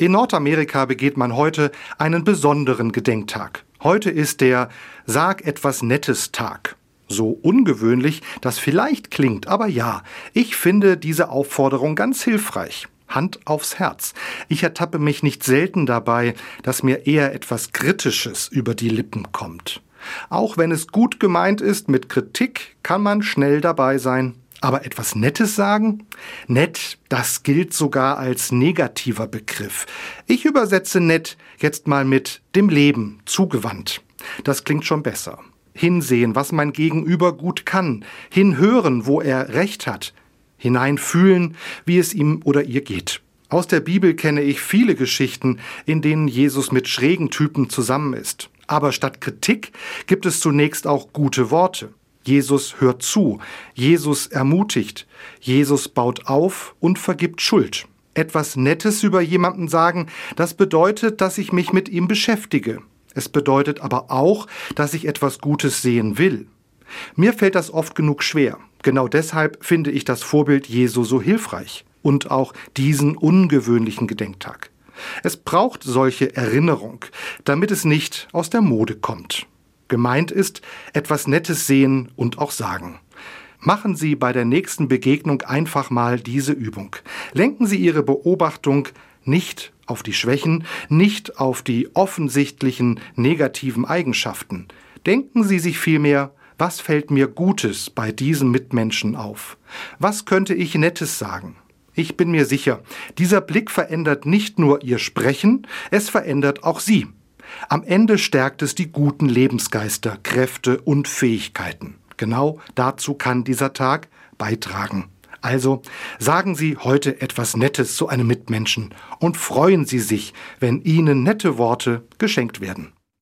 In Nordamerika begeht man heute einen besonderen Gedenktag. Heute ist der Sag etwas Nettes Tag. So ungewöhnlich das vielleicht klingt, aber ja, ich finde diese Aufforderung ganz hilfreich. Hand aufs Herz. Ich ertappe mich nicht selten dabei, dass mir eher etwas Kritisches über die Lippen kommt. Auch wenn es gut gemeint ist mit Kritik, kann man schnell dabei sein. Aber etwas Nettes sagen? Nett, das gilt sogar als negativer Begriff. Ich übersetze nett jetzt mal mit dem Leben zugewandt. Das klingt schon besser. Hinsehen, was mein Gegenüber gut kann. Hinhören, wo er recht hat. Hineinfühlen, wie es ihm oder ihr geht. Aus der Bibel kenne ich viele Geschichten, in denen Jesus mit schrägen Typen zusammen ist. Aber statt Kritik gibt es zunächst auch gute Worte. Jesus hört zu, Jesus ermutigt, Jesus baut auf und vergibt Schuld. Etwas Nettes über jemanden sagen, das bedeutet, dass ich mich mit ihm beschäftige. Es bedeutet aber auch, dass ich etwas Gutes sehen will. Mir fällt das oft genug schwer. Genau deshalb finde ich das Vorbild Jesu so hilfreich und auch diesen ungewöhnlichen Gedenktag. Es braucht solche Erinnerung, damit es nicht aus der Mode kommt. Gemeint ist, etwas Nettes sehen und auch sagen. Machen Sie bei der nächsten Begegnung einfach mal diese Übung. Lenken Sie Ihre Beobachtung nicht auf die Schwächen, nicht auf die offensichtlichen negativen Eigenschaften. Denken Sie sich vielmehr, was fällt mir Gutes bei diesem Mitmenschen auf? Was könnte ich Nettes sagen? Ich bin mir sicher, dieser Blick verändert nicht nur Ihr Sprechen, es verändert auch Sie. Am Ende stärkt es die guten Lebensgeister, Kräfte und Fähigkeiten. Genau dazu kann dieser Tag beitragen. Also sagen Sie heute etwas Nettes zu einem Mitmenschen und freuen Sie sich, wenn Ihnen nette Worte geschenkt werden.